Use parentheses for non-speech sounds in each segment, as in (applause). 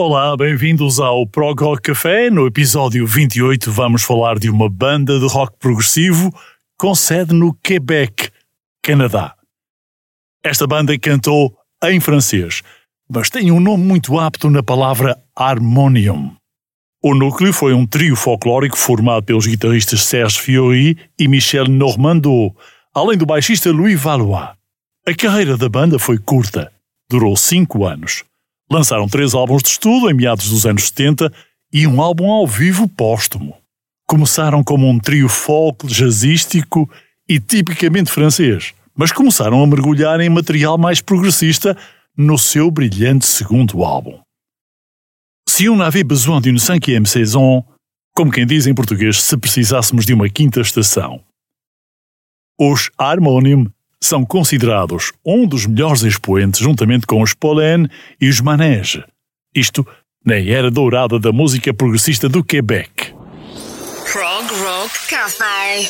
Olá, bem-vindos ao Prog Rock Café. No episódio 28 vamos falar de uma banda de rock progressivo com sede no Quebec, Canadá. Esta banda cantou em francês, mas tem um nome muito apto na palavra harmonium. O núcleo foi um trio folclórico formado pelos guitarristas Serge Fiori e Michel Normando, além do baixista Louis Valois. A carreira da banda foi curta, durou cinco anos. Lançaram três álbuns de estudo em meados dos anos 70 e um álbum ao vivo póstumo. Começaram como um trio folk jazzístico e tipicamente francês, mas começaram a mergulhar em material mais progressista no seu brilhante segundo álbum. Si on avait besoin d'une cinquième saison, como quem diz em português, se precisássemos de uma quinta estação. Os Harmonium são considerados um dos melhores expoentes juntamente com os Pollen e os Manège. Isto na era dourada da música progressista do Quebec. Prog Rock Cafe.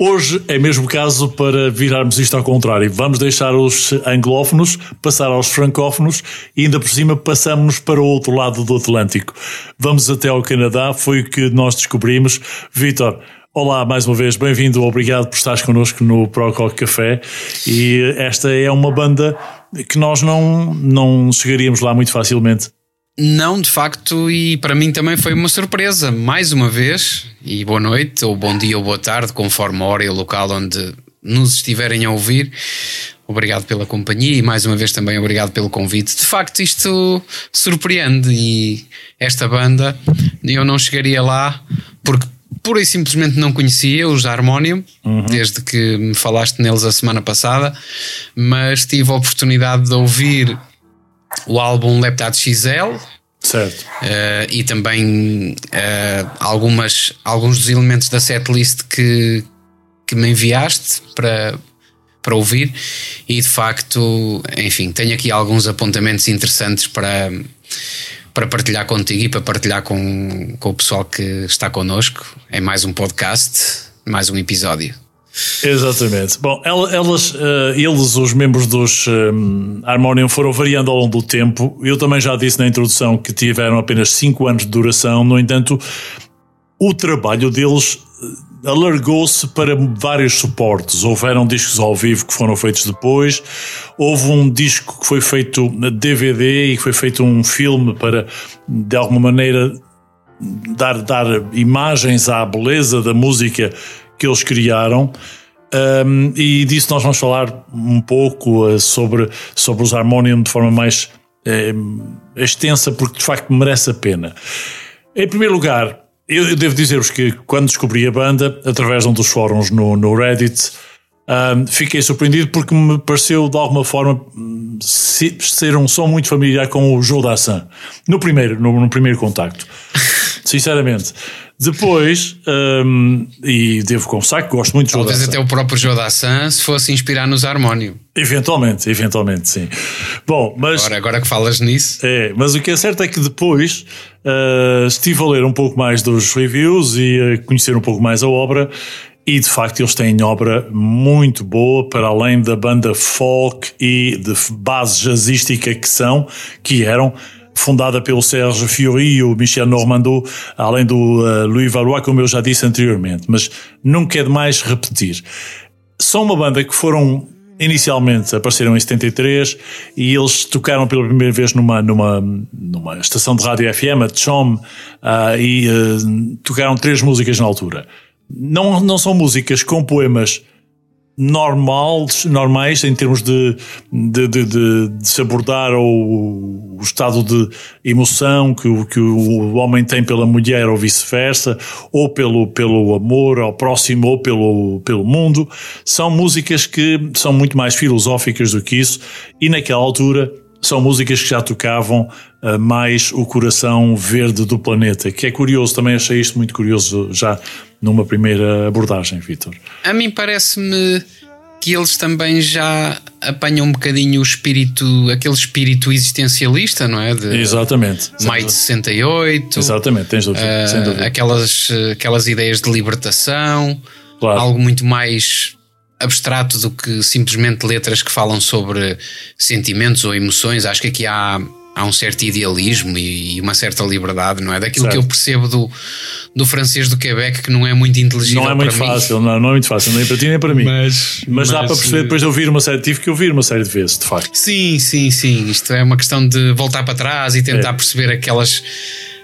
Hoje é mesmo caso para virarmos isto ao contrário. Vamos deixar os anglófonos, passar aos francófonos e ainda por cima passamos para o outro lado do Atlântico. Vamos até ao Canadá, foi o que nós descobrimos. Vitor, Olá, mais uma vez, bem-vindo, obrigado por estares connosco no Prococ Café. E esta é uma banda que nós não, não chegaríamos lá muito facilmente. Não, de facto, e para mim também foi uma surpresa, mais uma vez, e boa noite, ou bom dia, ou boa tarde, conforme a hora e o local onde nos estiverem a ouvir. Obrigado pela companhia e mais uma vez também obrigado pelo convite. De facto, isto surpreende e esta banda eu não chegaria lá porque pura e simplesmente não conhecia os Harmonium, uhum. desde que me falaste neles a semana passada, mas tive a oportunidade de ouvir o álbum Leptade XL. Certo. Uh, e também uh, algumas, alguns dos elementos da setlist que, que me enviaste para, para ouvir, e de facto, enfim, tenho aqui alguns apontamentos interessantes para para partilhar contigo e para partilhar com, com o pessoal que está connosco. É mais um podcast, mais um episódio. Exatamente. Bom, elas, eh, eles, os membros dos um, eh, Harmonium, foram variando ao longo do tempo. Eu também já disse na introdução que tiveram apenas 5 anos de duração. No entanto, o trabalho deles alargou-se para vários suportes. Houveram discos ao vivo que foram feitos depois, houve um disco que foi feito na DVD e que foi feito um filme para, de alguma maneira, dar, dar imagens à beleza da música que eles criaram. Um, e disso nós vamos falar um pouco uh, sobre, sobre os Harmonium de forma mais uh, extensa, porque de facto merece a pena. Em primeiro lugar, eu devo dizer-vos que quando descobri a banda, através de um dos fóruns no, no Reddit, um, fiquei surpreendido porque me pareceu de alguma forma ser um som muito familiar com o Joe Dassin no primeiro, no, no primeiro contacto. (laughs) Sinceramente. Depois, um, e devo confessar que gosto muito de Talvez até o próprio Joe Dassin se fosse inspirar nos Harmonium. Eventualmente, eventualmente, sim. Bom, mas. Agora, agora que falas nisso. É, mas o que é certo é que depois uh, estive a ler um pouco mais dos reviews e a conhecer um pouco mais a obra. E de facto eles têm obra muito boa, para além da banda folk e de base jazzística que são, que eram. Fundada pelo Serge Fiori e o Michel Normando, além do uh, Louis Valois, como eu já disse anteriormente, mas nunca é demais repetir. São uma banda que foram inicialmente apareceram em 73 e eles tocaram pela primeira vez numa, numa, numa estação de rádio FM, a Chom, uh, e uh, tocaram três músicas na altura. Não, não são músicas com poemas normais, normais em termos de, de, de, de, de se abordar o, o, estado de emoção que, o, que o homem tem pela mulher ou vice-versa, ou pelo, pelo amor ao próximo ou pelo, pelo mundo. São músicas que são muito mais filosóficas do que isso e naquela altura são músicas que já tocavam uh, mais o coração verde do planeta, que é curioso, também achei isto muito curioso já numa primeira abordagem, Vitor. A mim parece-me que eles também já apanham um bocadinho o espírito, aquele espírito existencialista, não é? De Exatamente. Maio de 68. Exatamente, tens dúvida, uh. Aquelas, aquelas ideias de libertação, claro. algo muito mais abstrato do que simplesmente letras que falam sobre sentimentos ou emoções. Acho que aqui há, há um certo idealismo e uma certa liberdade, não é? Daquilo certo. que eu percebo do, do francês do Quebec, que não é muito inteligível. Não é muito fácil, não, não, é muito fácil, nem para ti nem para mim. Mas, mas, mas dá para perceber depois de ouvir uma série, tive que ouvir uma série de vezes, de facto. Sim, sim, sim. Isto é uma questão de voltar para trás e tentar é. perceber aquelas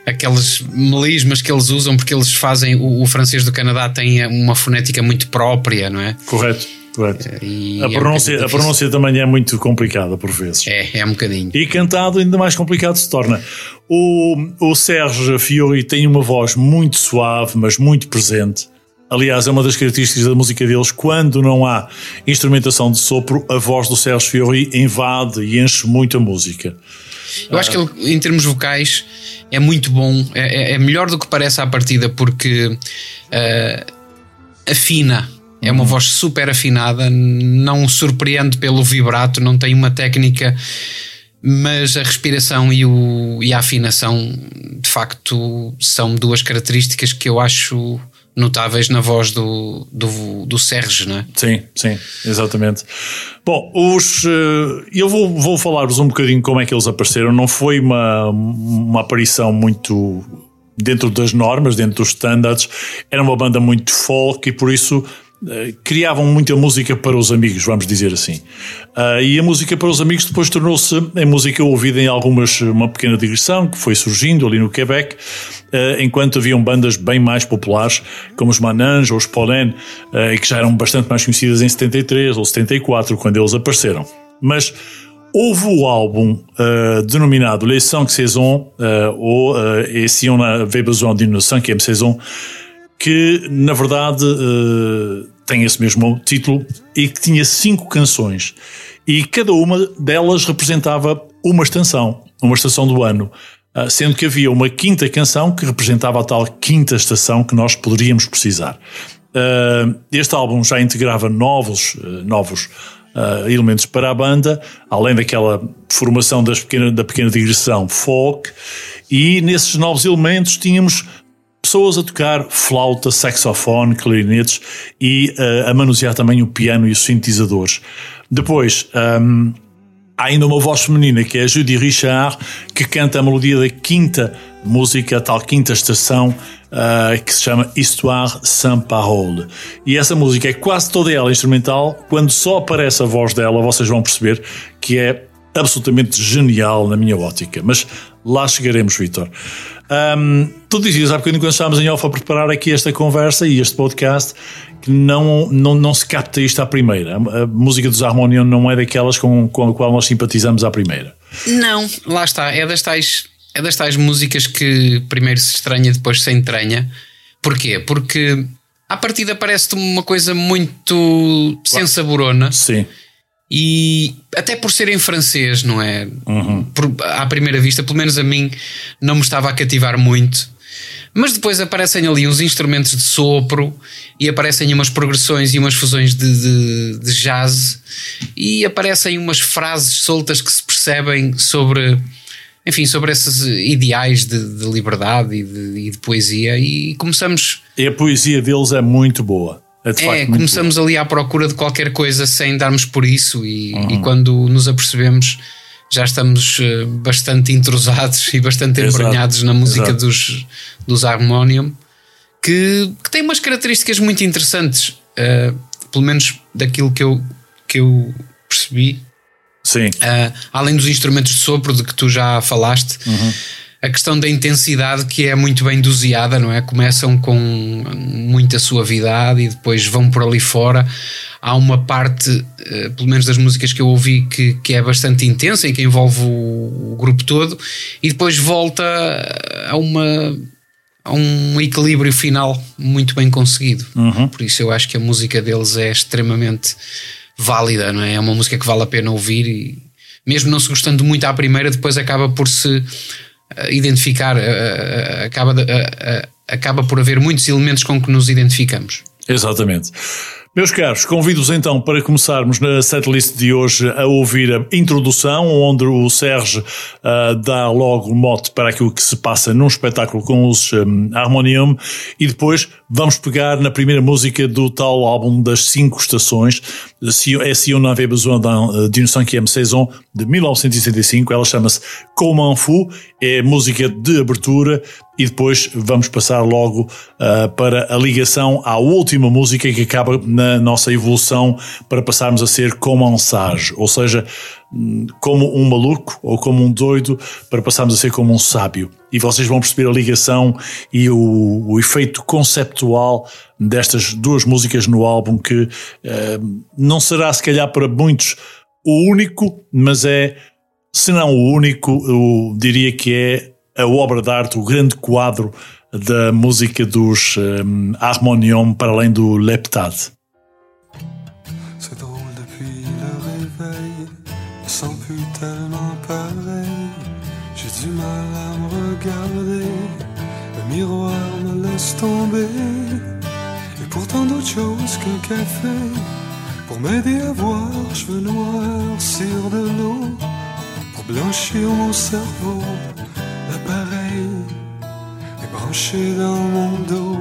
aqueles melismas que eles usam, porque eles fazem. O, o, francês do Canadá tem uma fonética muito própria, não é? Correto. Correto. a, pronúncia, é um a pronúncia também é muito complicada por vezes. É, é um bocadinho. E cantado ainda mais complicado se torna. O, o Sérgio Fiori tem uma voz muito suave, mas muito presente. Aliás, é uma das características da música deles. Quando não há instrumentação de sopro, a voz do Sérgio Fiori invade e enche muito a música. Eu acho que ele, em termos vocais, é muito bom, é, é, é melhor do que parece à partida, porque uh, afina. É uma uhum. voz super afinada, não surpreende pelo vibrato, não tem uma técnica, mas a respiração e, o, e a afinação, de facto, são duas características que eu acho notáveis na voz do, do, do Sérgio, não é? Sim, sim, exatamente. Bom, os, eh, eu vou, vou falar-vos um bocadinho como é que eles apareceram. Não foi uma, uma aparição muito dentro das normas, dentro dos standards. Era uma banda muito folk e por isso eh, criavam muita música para os amigos, vamos dizer assim. Uh, e a música para os amigos depois tornou-se em música ouvida em algumas, uma pequena digressão que foi surgindo ali no Quebec, uh, enquanto haviam bandas bem mais populares, como os Manange ou os Pollen, que já eram bastante mais conhecidas em 73 ou 74, quando eles apareceram. Mas houve o álbum denominado Les Cinq Saisons, ou Et si on avait besoin d'une cinquième saison, que na verdade uh, tem esse mesmo título e que tinha cinco canções. E cada uma delas representava uma estação, uma estação do ano, uh, sendo que havia uma quinta canção que representava a tal quinta estação que nós poderíamos precisar. Uh, este álbum já integrava novos, novos elementos para a banda, além daquela formação pequena, da pequena digressão folk, e nesses novos elementos tínhamos pessoas a tocar flauta, saxofone, clarinetes e uh, a manusear também o piano e os sintetizadores. Depois, um, há ainda uma voz feminina que é a Judy Richard, que canta a melodia da quinta música, a tal quinta estação, uh, que se chama Histoire sans parole. E essa música é quase toda ela instrumental. Quando só aparece a voz dela, vocês vão perceber que é absolutamente genial na minha ótica. Mas lá chegaremos, Vitor. Um, tu dizias há bocadinho quando estávamos em off a preparar aqui esta conversa e este podcast que não, não, não se capta isto à primeira. A, música dos Harmonium não é daquelas com, com a qual nós simpatizamos à primeira. Não, lá está. É das tais, é das tais músicas que primeiro se estranha, depois se entranha. Porquê? Porque à partida parece-te uma coisa muito sem saborona. Sim e até por ser em francês, não é? Uhum. Por, à primeira vista, pelo menos a mim, não me estava a cativar muito. Mas depois aparecem ali uns instrumentos de sopro e aparecem umas progressões e umas fusões de, de, de jazz e aparecem umas frases soltas que se percebem sobre, enfim, sobre esses ideais de, de liberdade e de, e de poesia e começamos. E a poesia deles é muito boa. É, é começamos ali à procura de qualquer coisa sem darmos por isso, e, uhum. e, quando nos apercebemos já estamos uh, bastante entrosados (laughs) e bastante Exato. embrenhados na música Exato. dos, dos Harmonium, que, que tem umas características muito interessantes, uh, pelo menos daquilo que eu, que eu percebi. Sim. Uh, além dos instrumentos de sopro de que tu já falaste, a questão da intensidade que é muito bem doseada, não é? Começam com muita suavidade e depois vão por ali fora. Há uma parte, uh, pelo menos das músicas que eu ouvi, que, que é bastante intensa e que envolve o, o grupo todo, e depois volta a uma. A um equilíbrio final muito bem conseguido. Por isso eu acho que a música deles é extremamente válida, não é? É uma música que vale a pena ouvir e mesmo não se gostando muito à primeira, depois acaba por se eh, identificar, eh, eh, acaba, eh, eh, acaba por haver muitos elementos com que nos identificamos. Exatamente. Meus caros, convido-vos então para começarmos na setlist de hoje a ouvir a introdução, onde o Serge ah, dá logo mote para aquilo que se passa num espetáculo com os um, Harmonium. E depois vamos pegar na primeira música do tal álbum das cinco estações, Si- é Si on avait besoin d'un- d'une cinquième saison, de 1965, ela chama-se Comme un Fou, é música de abertura e depois vamos passar logo ah, para a ligação à última música que acaba na nossa evolução para passarmos a ser como um sage, ou seja, hum, como um maluco ou como um doido para passarmos a ser como um sábio. E vocês vão perceber a ligação e o, o efeito conceptual destas duas músicas no álbum que ah, não será se calhar para muitos o único, mas é se não o único, eu diria que é a obra de arte, o grande quadro da música dos um, Harmonium para além do Leptade. C'est drôle depuis le réveil, tellement. J'ai du mal à me regarder, le miroir me laisse tomber. Choses café, pour m'aider à voir, cheveux noirs sur de l'eau, pour blanchir mon cerveau, dans mon dos,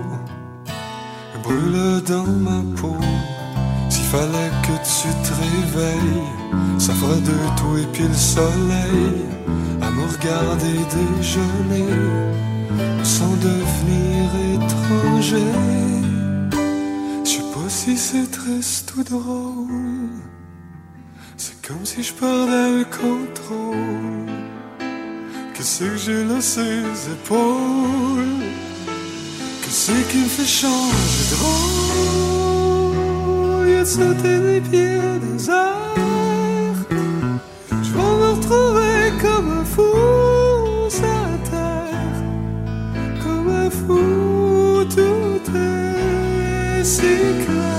brûle dans ma peau. S'il fallait que tu te réveilles, ça fera de toi et puis le soleil à me regarder déjeuner, sans devenir étranger. Je sais pas si c'est triste ou drôle, c'est comme si je perdais le contrôle. Qu'est-ce que j'ai là ses épaules? Qu'est-ce qui me fait changer de rôle? Lieu de sauter des pieds des airs, je vais me retrouver comme un fou sur terre, comme un fou, tout est Dites-moi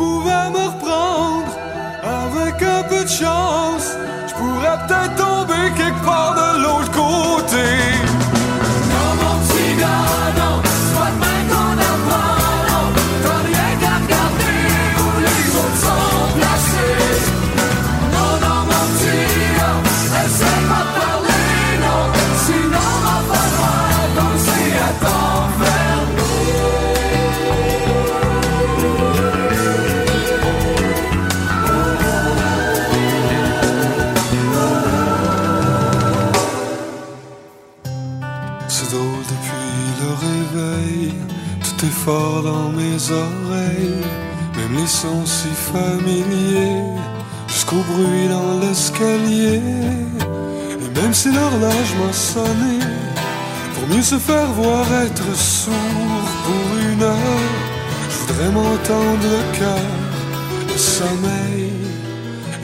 pouvais me reprendre avec un peu de chance, je pourrais peut-être tomber quelque part de l'autre côté. Dans mes oreilles, même les sons si familiers, jusqu'au bruit dans l'escalier. Et même si l'horloge m'a sonné, pour mieux se faire voir être sourd pour une heure, je voudrais m'entendre le cœur, le sommeil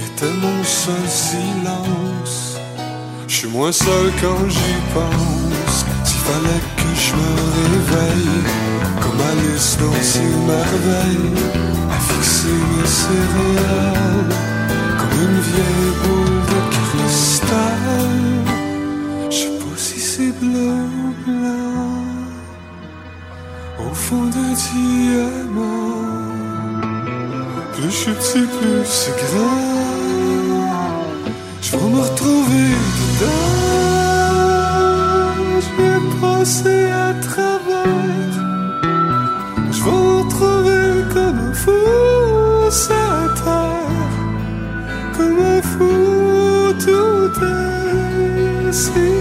était mon seul silence. Je suis moins seul quand j'y pense. Fallait que je me réveille, comme Alice dans ses merveilles, à fixer mes céréales, comme une vieille boule de cristal. Je sais pas si c'est bleu ou blanc, au fond d'un diamant. Plus je suis petit, plus c'est grand. see.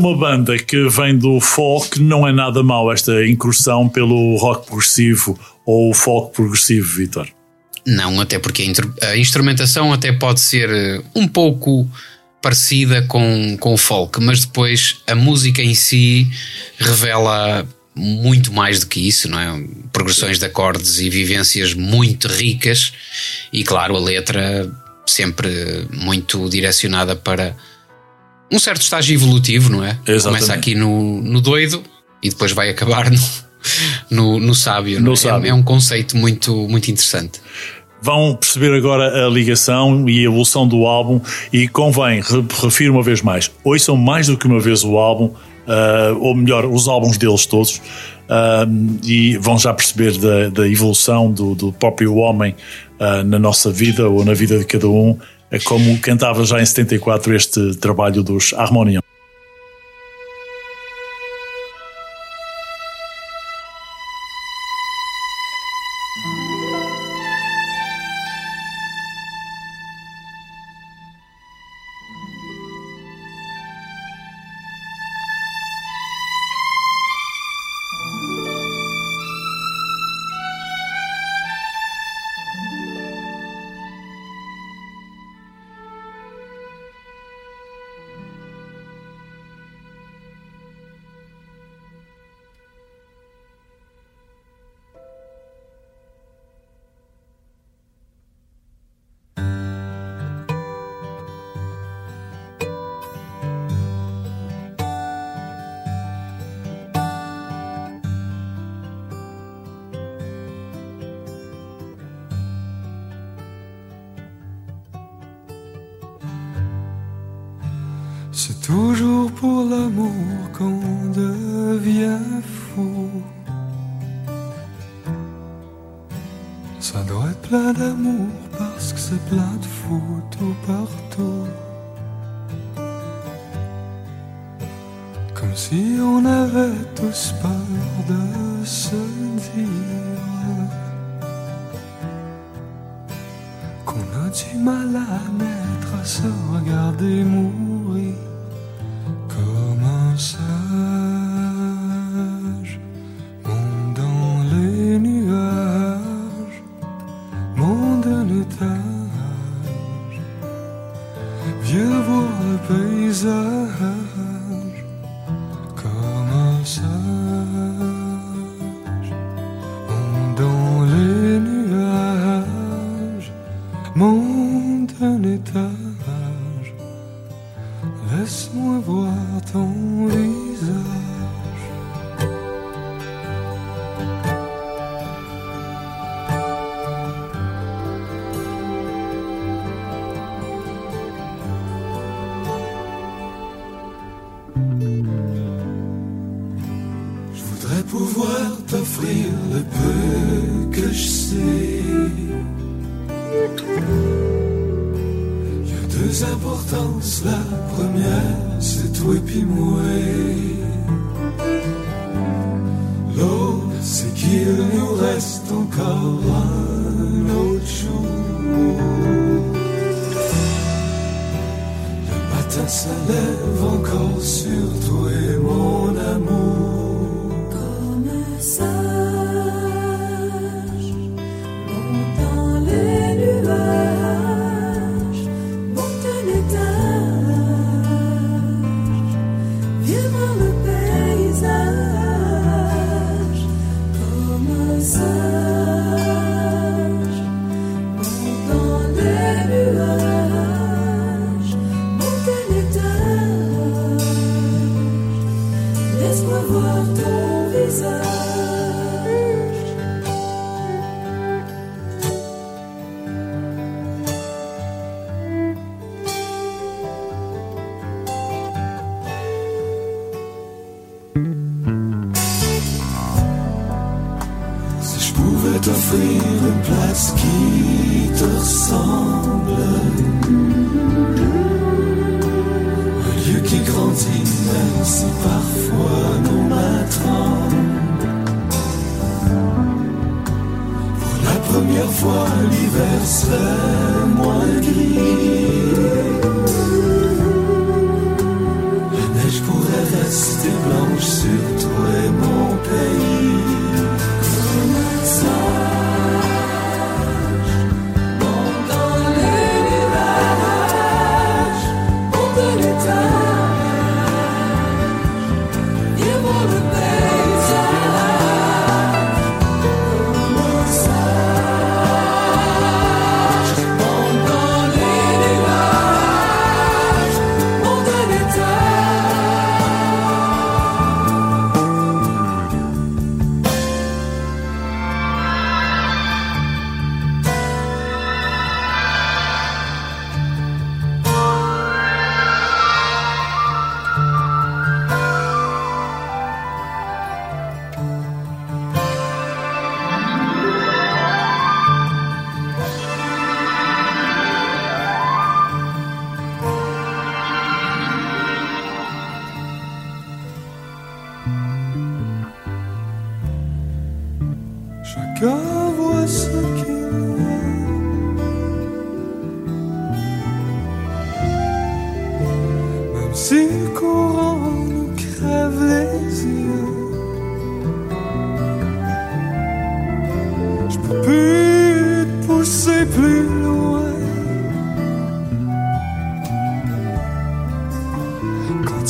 uma banda que vem do folk, não é nada mal esta incursão pelo rock progressivo ou folk progressivo, Vitor? Não, até porque a instrumentação até pode ser eh, um pouco parecida com, com o folk, mas depois a música em si revela muito mais do que isso, não é? Progressões de acordes e vivências muito ricas e, claro, a letra sempre muito direcionada para um certo estágio evolutivo, não é? Exatamente. Começa aqui no, no doido e depois vai acabar no, no, no sábio. No é? é sábio. É, um conceito muito, muito interessante. Vão perceber agora a ligação e a evolução do álbum e convém, refiro uma vez mais, ouçam mais do que uma vez o álbum, uh, ou melhor, os álbuns deles todos, uh, e vão já perceber da, da evolução do, do próprio homem uh, na nossa vida ou na vida de cada um é como cantava já em 74 este trabalho dos Harmonium.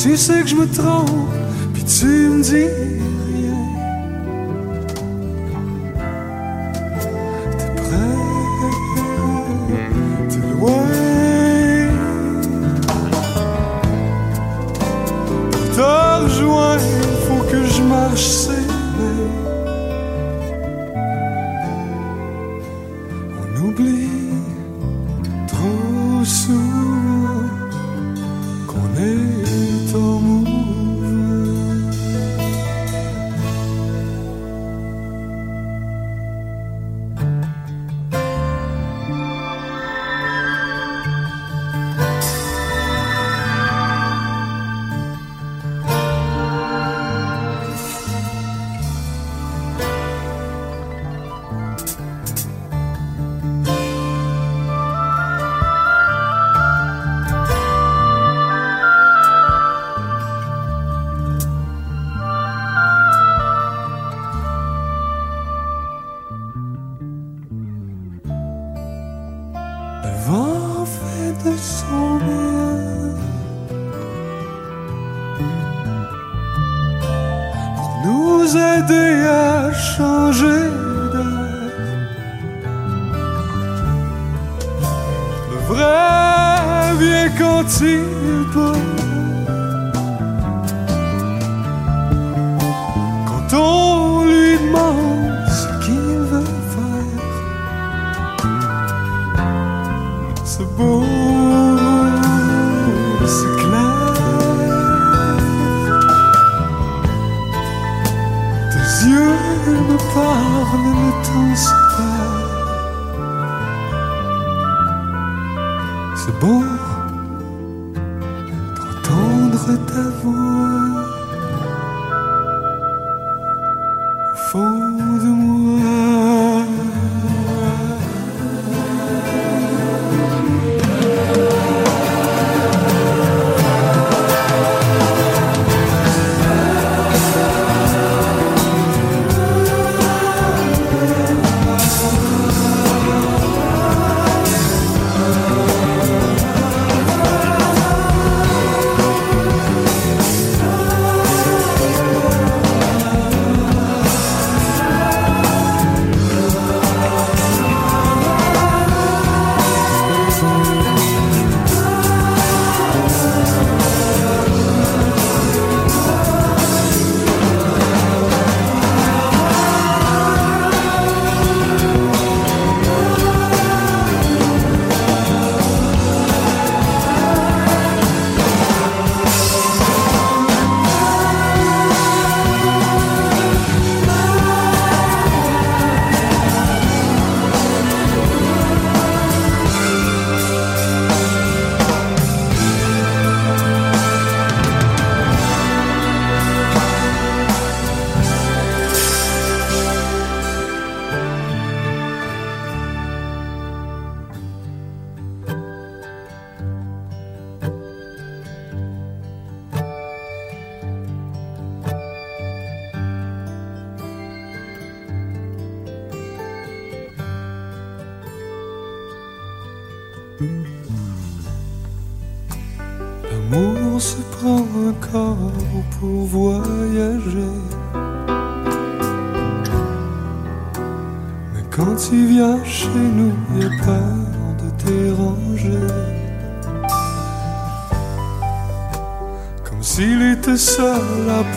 Tu sais que je me trompe, puis tu me dis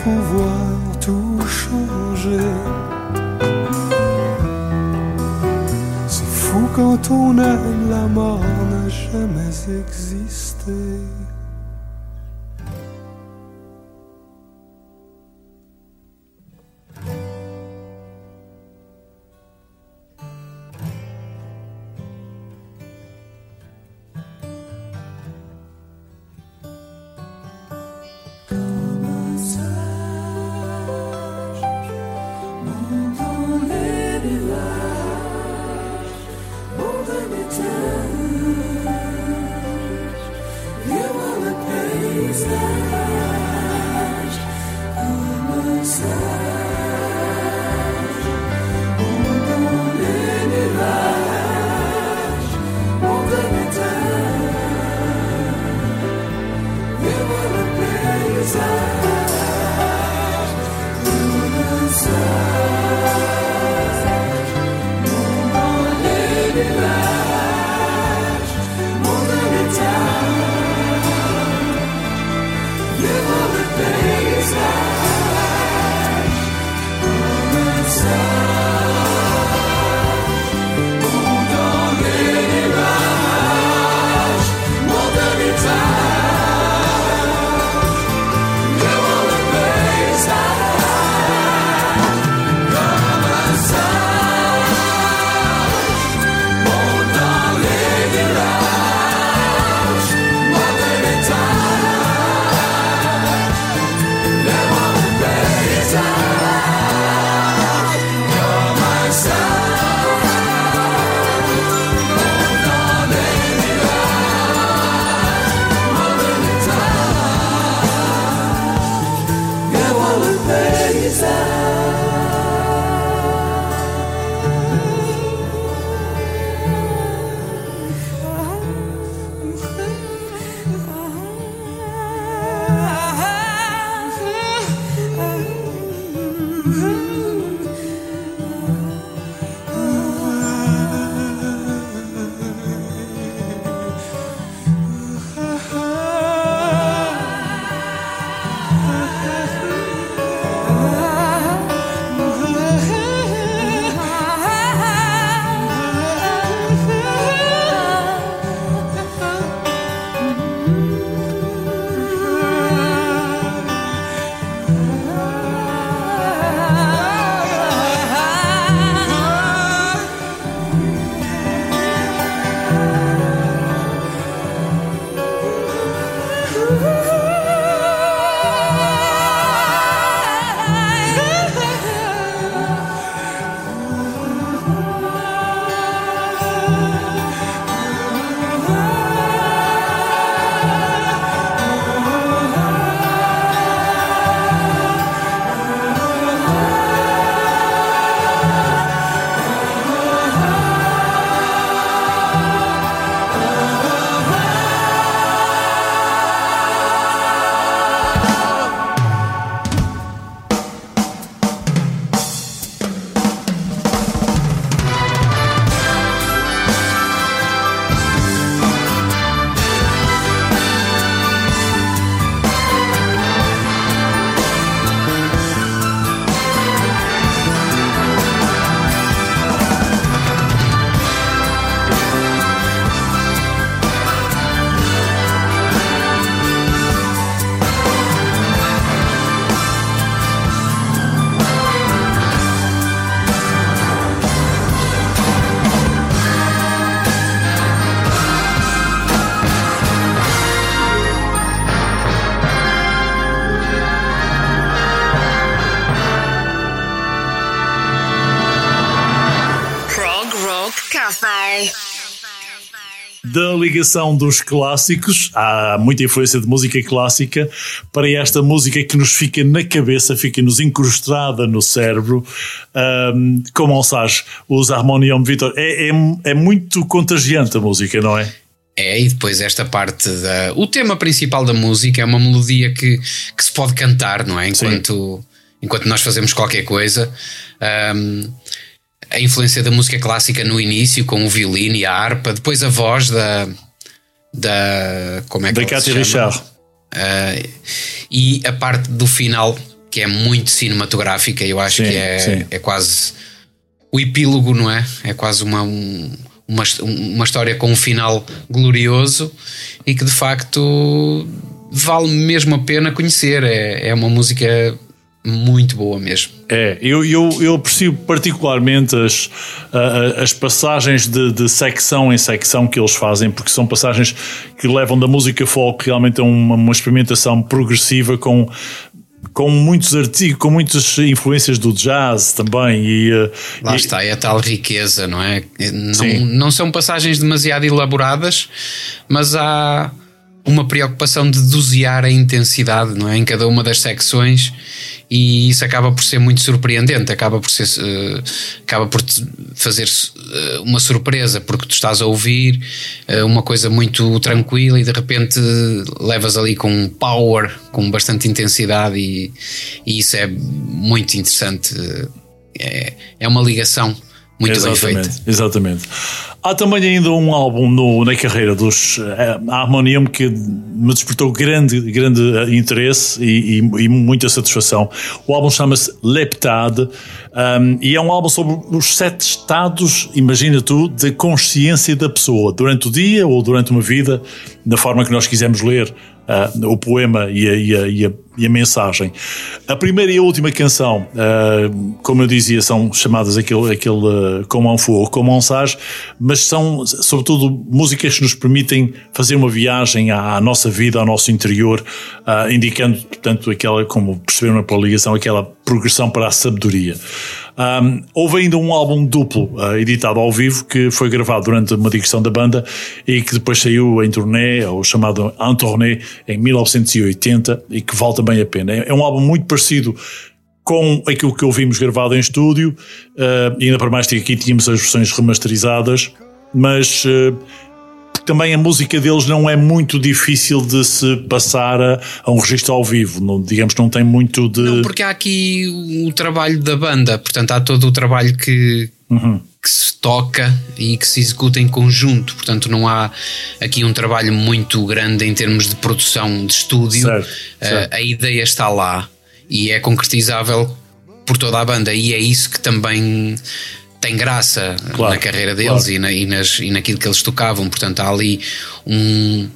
pouvoir tout changer. C'est fou quand on aime, la mort n'a jamais existé. Da ligação dos clássicos, há muita influência de música clássica para esta música que nos fica na cabeça, fica-nos incrustada no cérebro, um, como o Sage, os Harmonium Vitor. É, é, é muito contagiante a música, não é? É, e depois esta parte da. O tema principal da música é uma melodia que, que se pode cantar, não é? Enquanto, enquanto nós fazemos qualquer coisa. Ahm, a influência da música clássica no início, com o violino e a harpa, depois a voz da. da como é que Da Cathy chama? Richard. Ah, e a parte do final, que é muito cinematográfica, eu acho Sim, que é, sim. é quase o epílogo, não é? É quase uma, um- uma, uma história com um final glorioso e que de facto vale mesmo a pena conhecer. É, é uma música muito boa mesmo. É, eu, eu, eu aprecio particularmente as, as passagens de, de secção em secção que eles fazem, porque são passagens que levam da música folk realmente a uma, uma experimentação progressiva com com muitos artigos, com muitas influências do jazz também. E, uh, Lá e- está, é a tal riqueza, não é? Sim. Não, não são passagens demasiado elaboradas, mas há uma preocupação de dosear a intensidade, não é? Em cada uma das secções e isso acaba por ser muito surpreendente, acaba por ser eh, acaba por fazer eh, uma surpresa porque tu estás a ouvir eh, uma coisa muito tranquila e de repente levas ali com power, com bastante intensidade e, e isso é muito interessante. É, é uma ligação muito bem feita. Exatamente, exatamente. Há também ainda um álbum no- na carreira dos eh, Harmonium que me despertou grande, grande eh, interesse e, e- e muita satisfação. O álbum chama-se Leptade um, e é um álbum sobre os sete estados, imagina tu, de consciência da pessoa durante o dia ou durante uma vida, da forma que nós quisermos ler ah, o poema e a, e a- e a- e a mensagem. A primeira e a última canção, ah, como eu dizia, são chamadas aquele, aquele ah, Como um fogo, como um sage, mas são sobretudo músicas que nos permitem fazer uma viagem à, à nossa vida, ao nosso interior, indicando, portanto, aquela, como perceberam pela ligação, aquela progressão para a sabedoria. Um, houve ainda um álbum duplo uh, editado ao vivo que foi gravado durante uma digressão da banda e que depois saiu em turnê, ou chamado En Tournée, em 1980 e que vale também a pena. É, é um álbum muito parecido com aquilo que ouvimos gravado em estúdio, uh, e ainda para mais que aqui tínhamos as versões remasterizadas, mas uh, também a música deles não é muito difícil de se passar a, a um registro ao vivo, não, digamos que não tem muito de. Não, porque há aqui o, o trabalho da banda, portanto, há todo o trabalho que, Uhum. que se toca e que se executa em conjunto, portanto, não há aqui um trabalho muito grande em termos de produção de estúdio. Certo, Eh, certo. a ideia está lá e é concretizável por toda a banda, e é isso que também tem graça Claro, na carreira deles claro. e, na, e, nas, e naquilo que eles tocavam. Portanto, há ali um,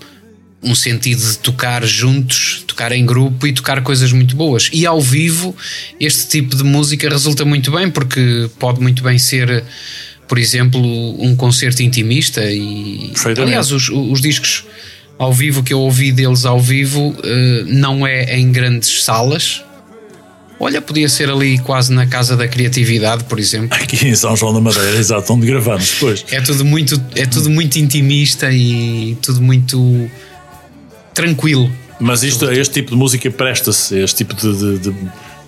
um sentido de tocar juntos, tocar em grupo e tocar coisas muito boas. E ao vivo, este tipo de música resulta muito bem, porque pode muito bem ser, por exemplo, um concerto intimista. E aliás, os, os discos ao vivo que eu ouvi deles ao vivo eh, não é em grandes salas. Olha, podia ser ali quase na Casa da Criatividade, por exemplo. Aqui em São João da Madeira, exato, onde gravamos depois. É tudo muito, é tudo muito intimista e tudo muito tranquilo. Mas isto, este tipo de música presta-se, este tipo de, de,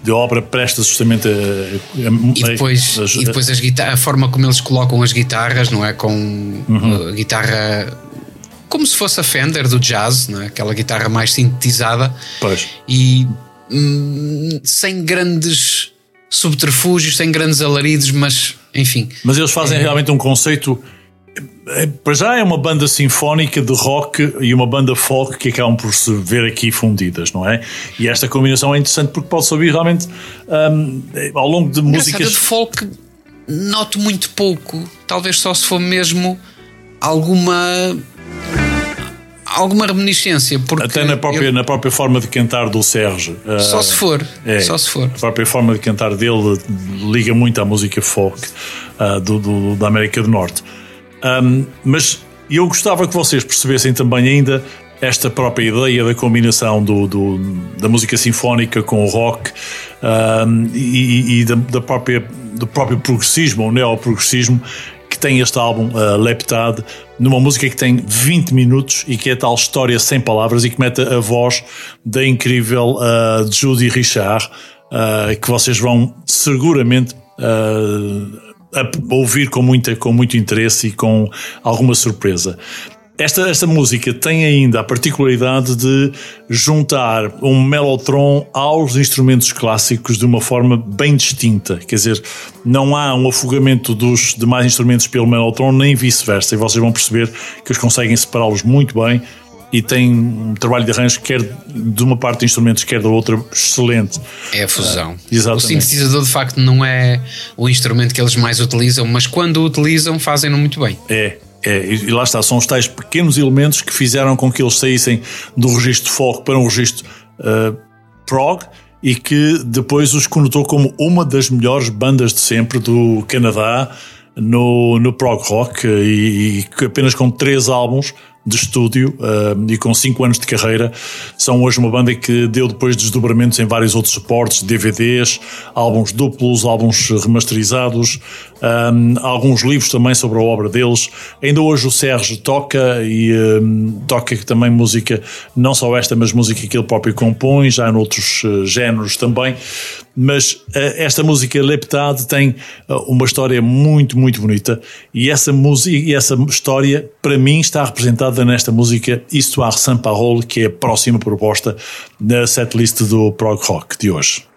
de- obra presta-se justamente a, a- E depois, a- e depois as guitarras, a forma como eles colocam as guitarras, não é? Com Uhum. a guitarra como se fosse a Fender do jazz, não é? aquela guitarra mais sintetizada Pois. e hum, sem grandes subterfúgios, sem grandes alaridos, mas enfim, Mas eles fazem realmente um conceito. é, Para já é uma banda sinfónica de rock e uma banda folk que acabam por se ver aqui fundidas, não é? E esta combinação é interessante porque pode-se ouvir realmente hum, ao longo de Engraçado, músicas. eu de folk noto muito pouco. Talvez só se for mesmo alguma. Alguma reminiscência. Porque Até na própria, eu- na própria forma de cantar do Sérgio. Só Ah, se for. É, Só se for. A própria forma de cantar dele liga muito à música folk ah, do, do- da América do Norte. Ahm, mas eu gostava que vocês percebessem também ainda esta própria ideia da combinação do, do- da música sinfónica com o rock e, e da, da própria, do próprio progressismo, ou neoprogressismo, que tem este álbum, uh, Leptade, numa música que tem 20 minutos e que é tal história sem palavras e que mete a voz da incrível uh, Judy Richard, uh, que vocês vão seguramente ouvir com, muita, com muito interesse e com alguma surpresa. Esta, esta música tem ainda a particularidade de juntar um melotron aos instrumentos clássicos de uma forma bem distinta. Quer dizer, não há um afogamento dos demais instrumentos pelo melotron, nem vice-versa. E vocês vão perceber que eles conseguem separá-los muito bem e tem um trabalho de arranjo, quer de uma parte de instrumentos, quer da outra, excelente. É a fusão. exatamente. O sintetizador, de facto, não é o instrumento que eles mais utilizam, mas quando o utilizam, fazem-no muito bem. É, é, e lá está, são os tais pequenos elementos que fizeram com que eles saíssem do registro folk para um registro uh, prog e que depois os conotou como uma das melhores bandas de sempre do Canadá no, no prog rock e, e que apenas com três álbuns de estúdio uh, e com 5 anos de carreira. São hoje uma banda que deu depois desdobramentos em vários outros suportes, DVDs, álbuns duplos, álbuns remasterizados, um, alguns livros também sobre a obra deles. Ainda hoje o Sérgio toca e um, toca também música, não só esta, mas música que ele próprio compõe, já noutros uh, géneros também. Mas uh, esta música Leptade tem uh, uma história muito, muito bonita e essa música e essa história, para mim, está representada nesta música Histoire sans parole, que é a próxima proposta na setlist do prog rock de hoje.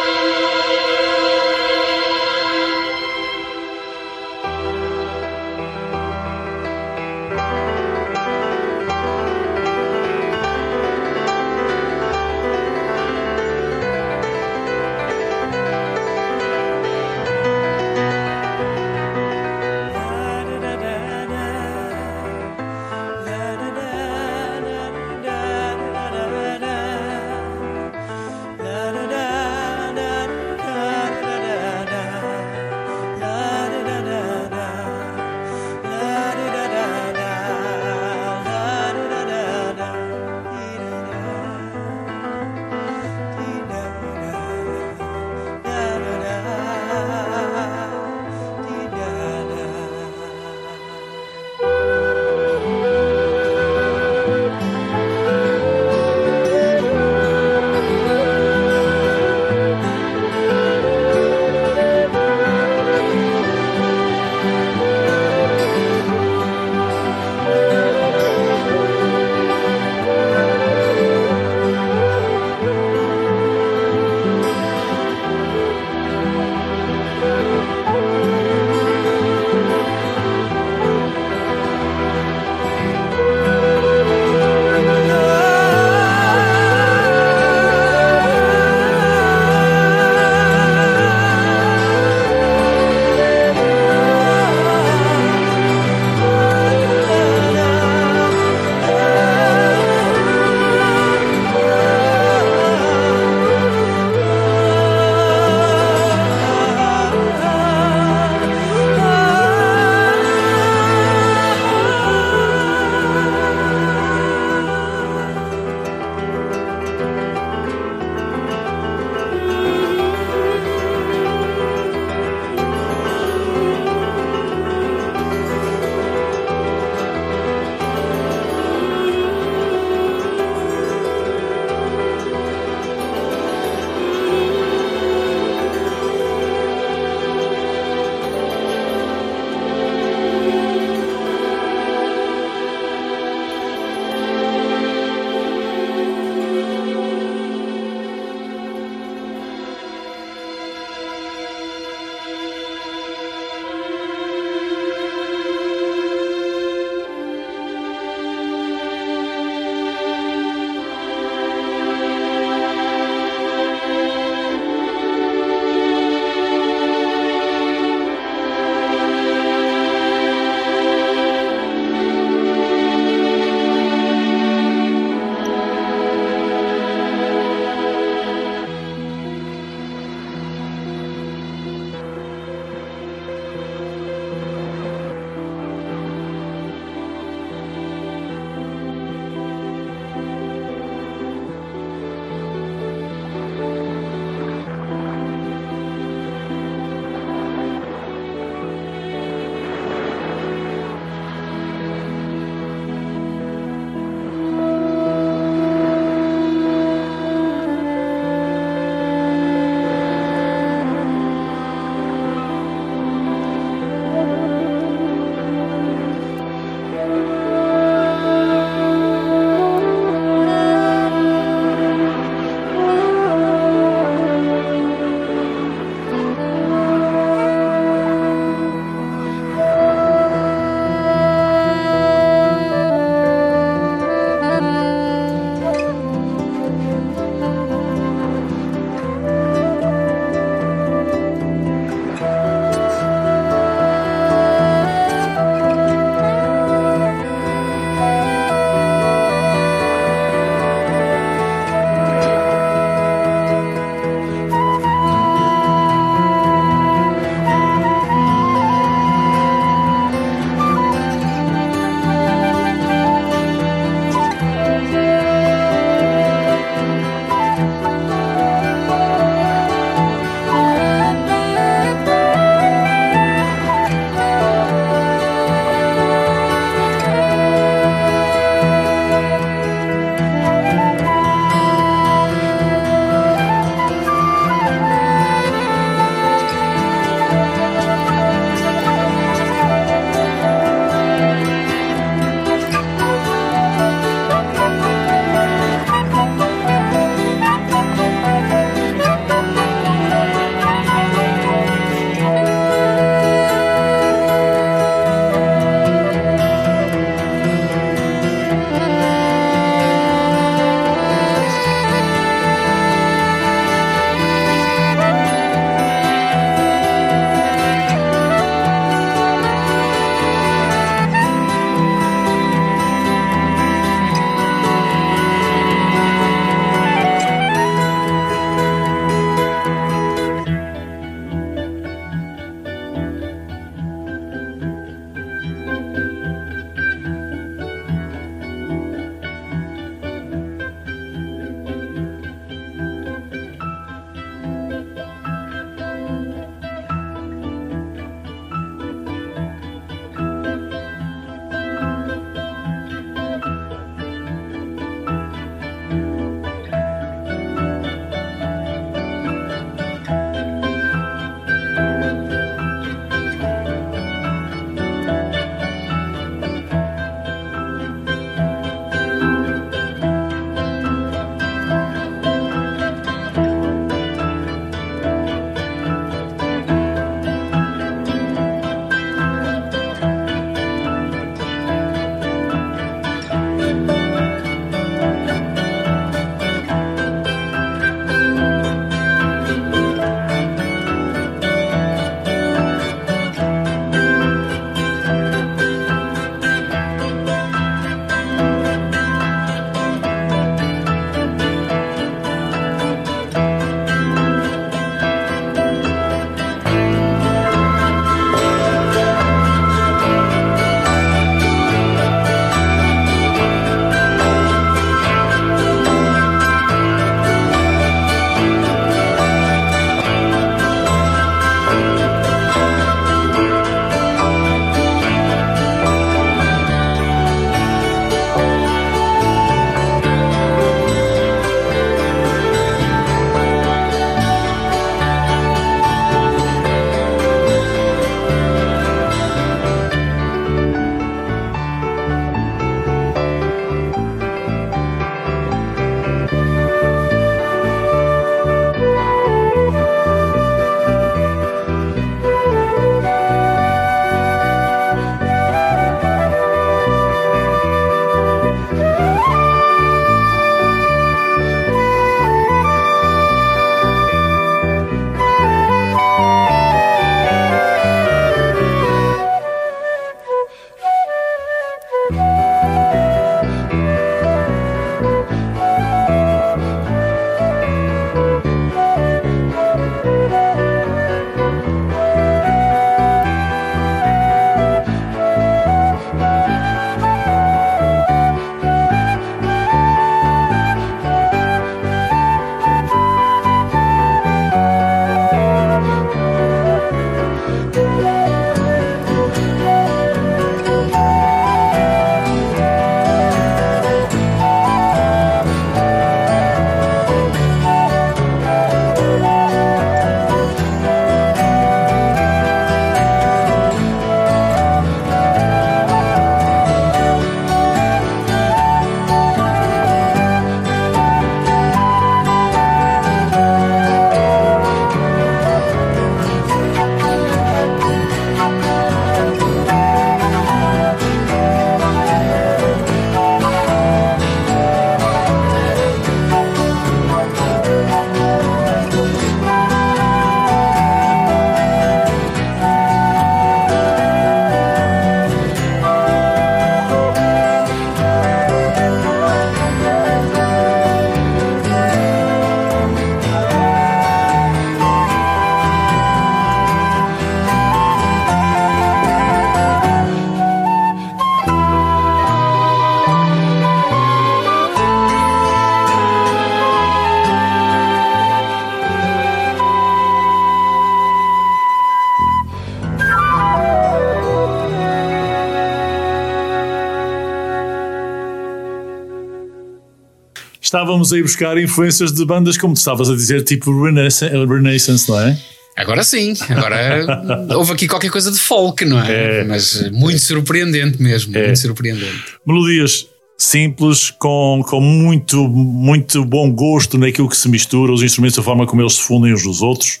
Estávamos a ir buscar influências de bandas, como tu estavas a dizer, tipo Renaissance, Renaissance não é? Agora sim, agora (laughs) houve aqui qualquer coisa de folk, não é? É. Mas muito surpreendente mesmo, É. muito surpreendente. Melodias simples, com, com muito, muito bom gosto naquilo que se mistura, os instrumentos, a forma como eles se fundem uns dos outros.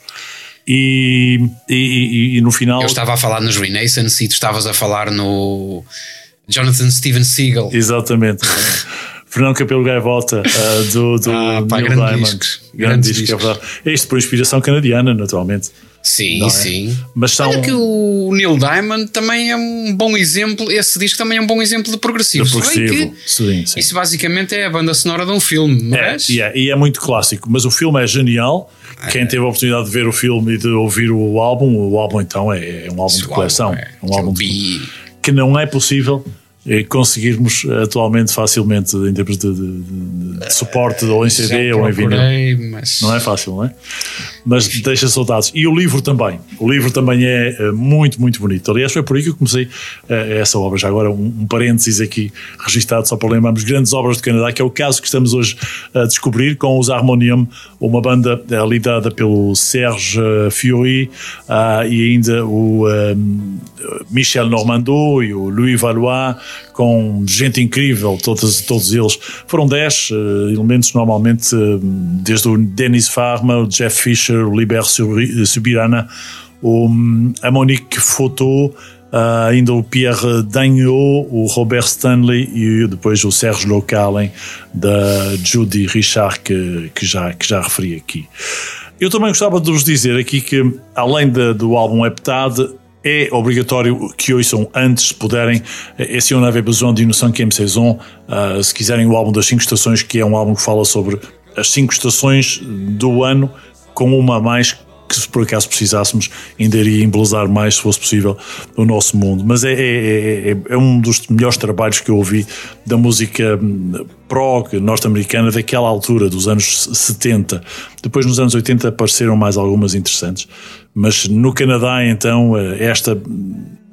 E, e, e- e no final. Eu estava a falar nos Renaissance e tu estavas a falar no Jonathan Steven Seagal. Exatamente. (laughs) Fernando Capelo Gaivota, ah, do, do Ah, pá, Neil grande Diamond. Grande disco, é verdade. É isto por inspiração canadiana, naturalmente. Sim, é? sim. Mas são. Olha que o Neil Diamond também é um bom exemplo, esse disco também é um bom exemplo de progressivo. de progressivo. Sim, sim. Isso basicamente é a banda sonora de um filme, É, e, é, e é muito clássico, mas o filme é genial. Quem teve a oportunidade de ver o filme e de ouvir o álbum, o álbum então é, é um álbum de o coleção. álbum é- um álbum de- Bi- que não é possível eh, conseguirmos atualmente facilmente em termos de, de- de- de suporte ou em CD ou em vinil. mas Não é fácil, não é? Mas deixa saudades. E o livro também. O livro também é eh, muito, muito bonito. Aliás, foi por aí que eu comecei eh, essa obra. Já agora, um, um parênteses aqui registado, só para lembrarmos grandes obras do Canadá, que é o caso que estamos hoje a descobrir com os Harmonium, uma banda eh, liderada pelo Serge eh, Fiori ah, e ainda o eh, Michel Normando e o Louis Valois, com gente incrível, todos, todos eles. Foram 10 eh, elementos, normalmente, eh, desde o Denis Farma, o Jeff Fisher, o Liber Subi- Subirana, o, hum, a Monique Foto, ah, ainda o Pierre Dagnot, o Robert Stanley e depois o Serge Localen da Judy Richard, que, que, já, que já referi aqui. Eu também gostava de vos dizer aqui que, além da- do álbum Heptade, é obrigatório que ouçam antes, se puderem, esse On avait besoin d'une cinquième saison. ah, se quiserem o álbum das cinco estações, que é um álbum que fala sobre as cinco estações do ano, com uma a mais que se por acaso precisássemos ainda iria embelezar mais, se fosse possível, o nosso mundo. Mas é, é, é, é um dos melhores trabalhos que eu ouvi da música hum, prog norte-americana daquela altura, dos anos 70. Depois, nos anos 80, apareceram mais algumas interessantes. Mas no Canadá, então, eh, esta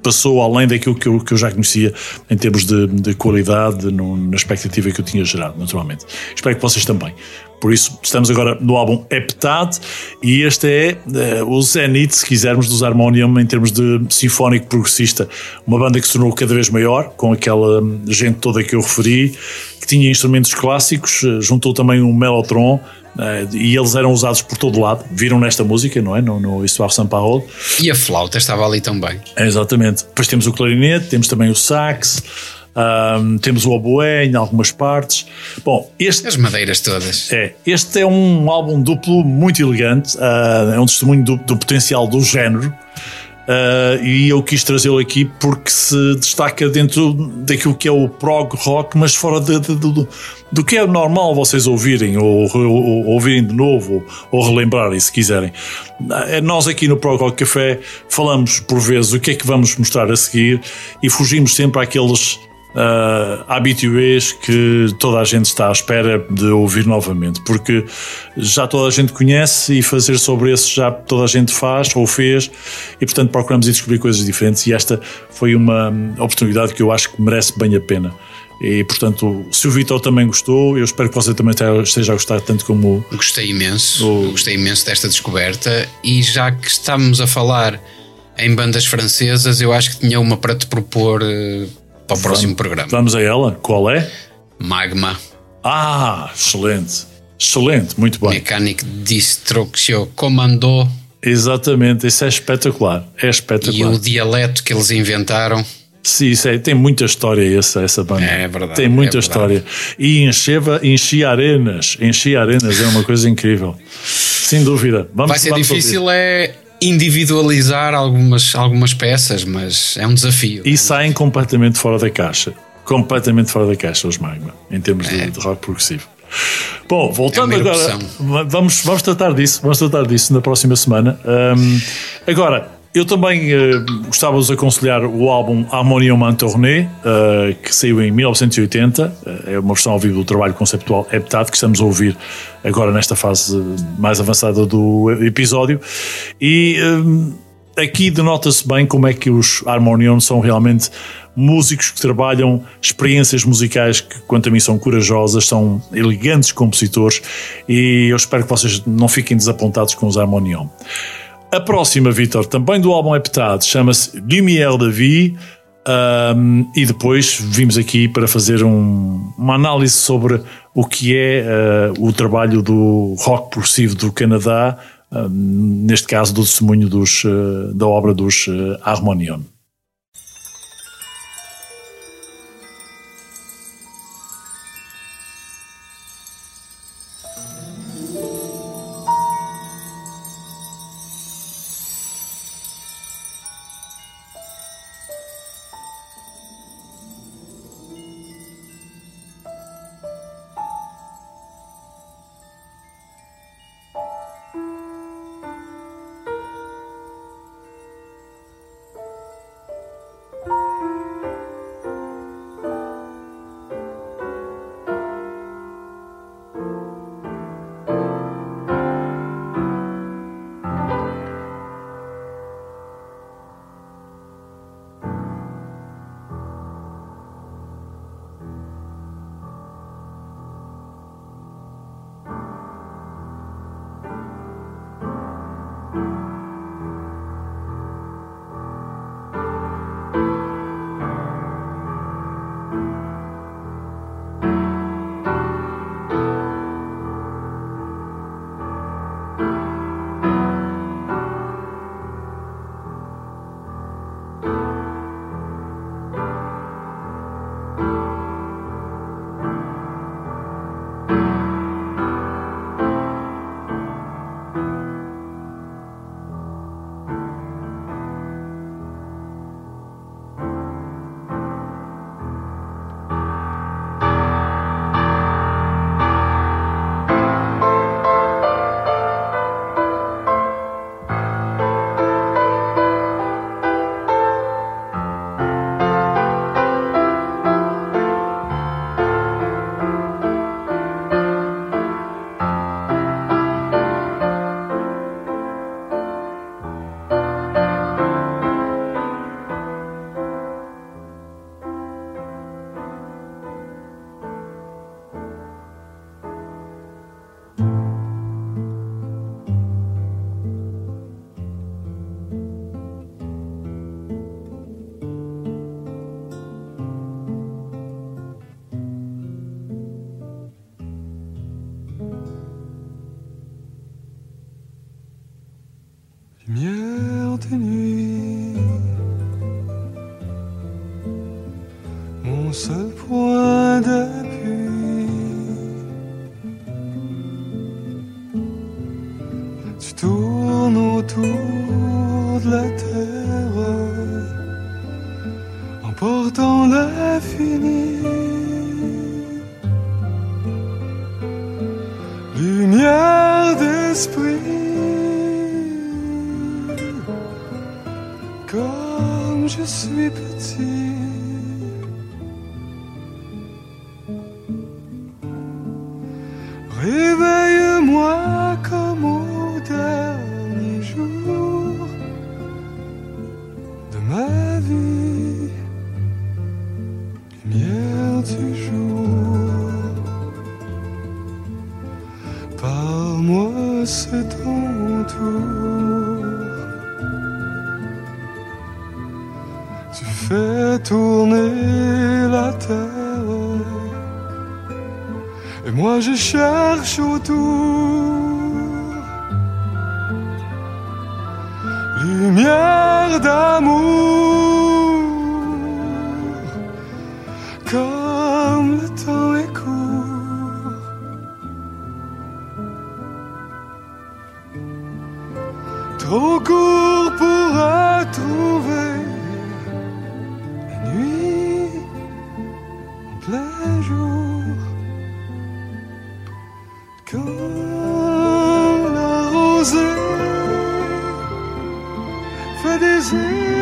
passou além daquilo que eu, que eu já conhecia em termos de, de qualidade, no- na expectativa que eu tinha gerado, naturalmente. Espero que vocês também. Por isso, estamos agora no álbum Heptade e este é eh, o zenith, se quisermos, dos Harmonium em termos de sinfónico progressista. Uma banda que se tornou cada vez maior, com aquela hum, gente toda que eu referi, que tinha instrumentos clássicos, eh, juntou também um Mellotron, eh, e eles eram usados por todo lado. Viram nesta música, não é? No, no Histoire Sans Parole. e a flauta estava ali também. Exatamente. Depois temos o clarinete, temos também o sax, ahm, temos o oboé em algumas partes. Bom, este As madeiras todas. é, este é um álbum duplo muito elegante, ah, é um testemunho do, do potencial do género. ah, e eu quis trazê-lo aqui porque se destaca dentro daquilo que é o prog rock, mas fora de- de- do, do que é normal vocês ouvirem, ou, ou- ou ouvirem de novo, ou, ou relembrarem, se quiserem. Ah, Nós aqui no Prog Rock Café falamos por vezes o que é que vamos mostrar a seguir e fugimos sempre àqueles uh, habituês que toda a gente está à espera de ouvir novamente, porque já toda a gente conhece e fazer sobre esses já toda a gente faz ou fez, e portanto procuramos ir descobrir coisas diferentes. E esta foi uma oportunidade que eu acho que merece bem a pena. E portanto, se o Vitor também gostou, eu espero que você também esteja a gostar tanto como Gostei imenso, O- gostei imenso desta descoberta e já que estamos a falar em bandas francesas, eu acho que tinha uma para te propor eh, para o próximo programa. Vamos a ela. Qual é? Magma, Ah, excelente. Excelente, muito bem. Mechanic Destruction Commando Exatamente, isso é espetacular. É e espetacular. o dialeto que eles inventaram. Sim, isso é, tem muita história essa, essa banda. É verdade, Tem muita é história. E encheva, enchia arenas. Enchia arenas, é uma coisa incrível. Sem dúvida. Vamos, Vai ser vamos difícil é individualizar algumas, algumas peças, mas é um desafio. E saem completamente fora da caixa. Completamente fora da caixa os Magma, em termos É. de, de rock progressivo. Bom, voltando É agora, vamos, vamos tratar disso, vamos tratar disso na próxima semana. Ahm, agora, eu também eh, gostava de vos aconselhar o álbum Harmonium en Tournée, eh, que saiu em 1980. Eh, é uma versão ao vivo do trabalho conceptual Heptade, que estamos a ouvir agora nesta fase mais avançada do episódio. E. aqui denota-se bem como é que os Harmonium são realmente músicos que trabalham experiências musicais que, quanto a mim, são corajosas, são elegantes compositores e eu espero que vocês não fiquem desapontados com os Harmonium. A próxima, Vitor, também do álbum Heptade, chama-se Lumière de Vie. Um, e depois vimos aqui para fazer um- uma análise sobre o que é uh, o trabalho do rock progressivo do Canadá, um, neste caso do testemunho dos, uh, da obra dos uh, Harmonium. Cherche lumière d'amour comme le temps est court. Trop court pour à See.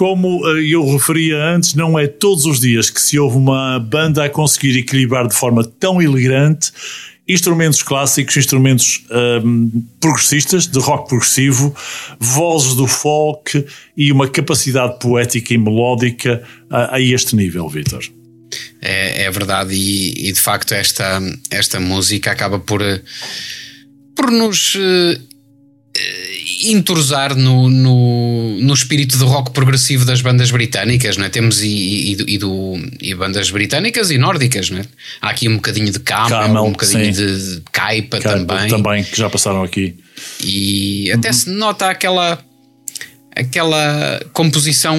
Como eh, eu referia antes, não é todos os dias que se ouve uma banda a conseguir equilibrar de forma tão elegante instrumentos clássicos, instrumentos ehm, progressistas, de rock progressivo, vozes do folk e uma capacidade poética e melódica a, a este nível, Vitor. É, é verdade, e, e de facto esta, esta música acaba por, eh, por nos eh, entrosar no, no, no espírito do rock progressivo das bandas britânicas, não é? Temos e, e, e do, e bandas britânicas e nórdicas, não é? Há aqui um bocadinho de Camel, Camel, um bocadinho sim. de, Caipa também. Também, que já passaram aqui. E até se nota aquela aquela composição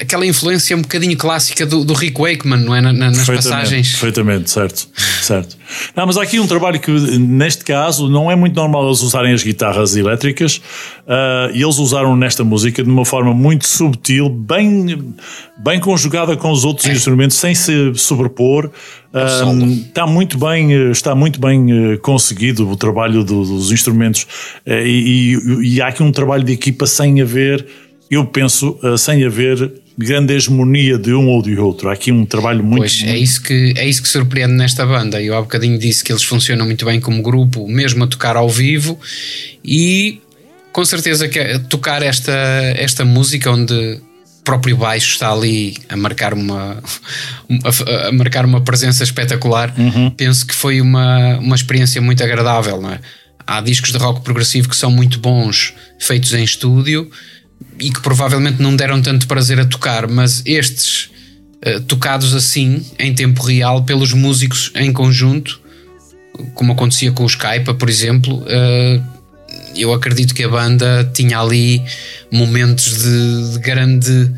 aquela influência um bocadinho clássica do, do Rick Wakeman, não é? Na- na- nas passagens. Perfeitamente, certo, certo. Não, mas há aqui um trabalho que, neste caso, não é muito normal eles usarem as guitarras elétricas ah, e eles usaram nesta música de uma forma muito subtil, bem, bem conjugada com os outros instrumentos, sem se sobrepor. Ah, solo. está muito bem, está muito bem eh, conseguido o trabalho do- dos instrumentos e, e- e há aqui um trabalho de equipa sem haver, eu penso, sem haver grande hegemonia de um ou de outro. Há aqui um trabalho muito. Pois é isso, que, é isso que surpreende nesta banda. Eu há bocadinho disse que eles funcionam muito bem como grupo, mesmo a tocar ao vivo, e com certeza que tocar esta, esta música onde o próprio baixo está ali a marcar uma, a, a marcar uma presença espetacular, penso que foi uma, uma experiência muito agradável. Não é? Há discos de rock progressivo que são muito bons, feitos em estúdio e que provavelmente não deram tanto prazer a tocar, mas estes eh, tocados assim, em tempo real, pelos músicos em conjunto, como acontecia com o Skype, por exemplo, eh, eu acredito que a banda tinha ali momentos de, de grande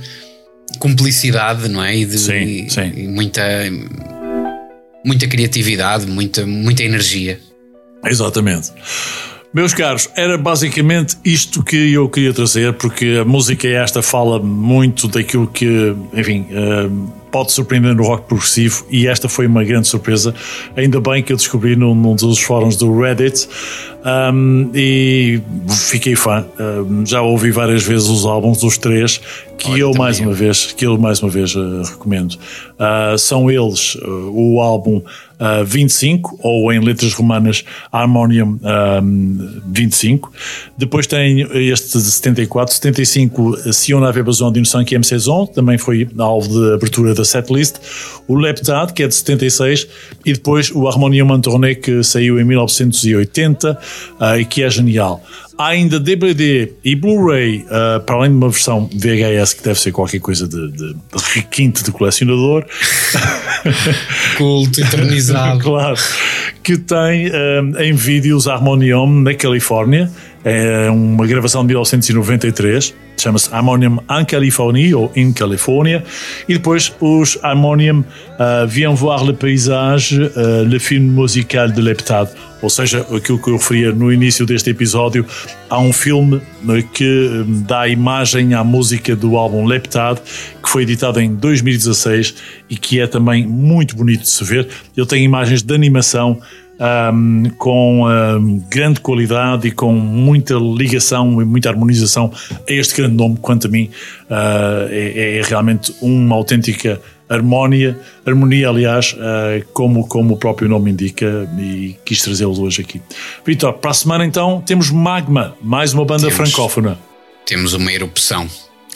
cumplicidade, não é? E, de, Sim, e- sim. e muita, muita criatividade, muita, muita energia. Exatamente. Meus caros, era basicamente isto que eu queria trazer, porque a música esta fala muito daquilo que, enfim, eh, pode surpreender no rock progressivo e esta foi uma grande surpresa. Ainda bem que eu descobri num, num dos fóruns do Reddit um, e fiquei fã. Um, já ouvi várias vezes os álbuns dos três que Olha, eu mais uma vez que eu mais uma vez eh, recomendo. Ah, são eles uh, o álbum ah, 25 ou em letras romanas Harmonium um, 25. Depois tem este de 74, 75 Si on avait besoin d'une cinquième saison, também foi alvo de abertura da setlist. O Leptade, que é de 76, e depois o Harmonium en Tournée, que saiu em 1980 ah, e que é genial. Há ainda DVD e Blu-ray, ah, para além de uma versão VHS que deve ser qualquer coisa de, de, de requinte de colecionador. (laughs) Culto, eternizado. (laughs) claro. Que tem ah, em vídeos Harmonium na Califórnia. É uma gravação de 1993. Chama-se Harmonium en Californie ou In California. E depois os Harmonium ah, Viens voir le paysage, ah, le film musical de Leptade. Ou seja, aquilo que eu referia no início deste episódio, há um filme eh, que hum, dá imagem à música do álbum Leptade, que foi editado em 2016 e que é também muito bonito de se ver. Ele tem imagens de animação hum, com hum, grande qualidade e com muita ligação e muita harmonização a este grande nome, quanto a mim, ah, é, é realmente uma autêntica harmonia, harmonia aliás, ah, como, como o próprio nome indica e quis trazê-los hoje aqui. Vitor, para a semana então temos Magma, mais uma banda Temos. francófona, Temos uma erupção.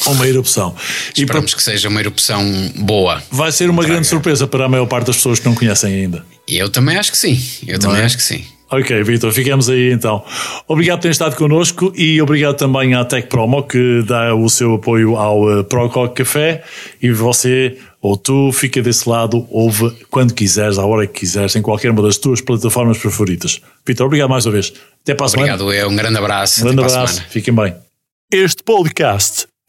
Uma erupção. E Esperamos que seja uma erupção boa. vai ser uma grande surpresa para a maior parte das pessoas que não conhecem ainda. Eu também acho que sim. Eu também é? acho que sim. Ok, Vitor, ficamos aí então. Obrigado por ter estado connosco e obrigado também à Tech Promo que dá o seu apoio ao uh, Pro Rock Café e você ou tu fica desse lado, ouve quando quiseres, à hora que quiseres, em qualquer uma das tuas plataformas preferidas. Vitor, obrigado mais uma vez. Até para a semana. Obrigado, eu. Um grande abraço. Um grande para abraço. Fiquem bem. Este podcast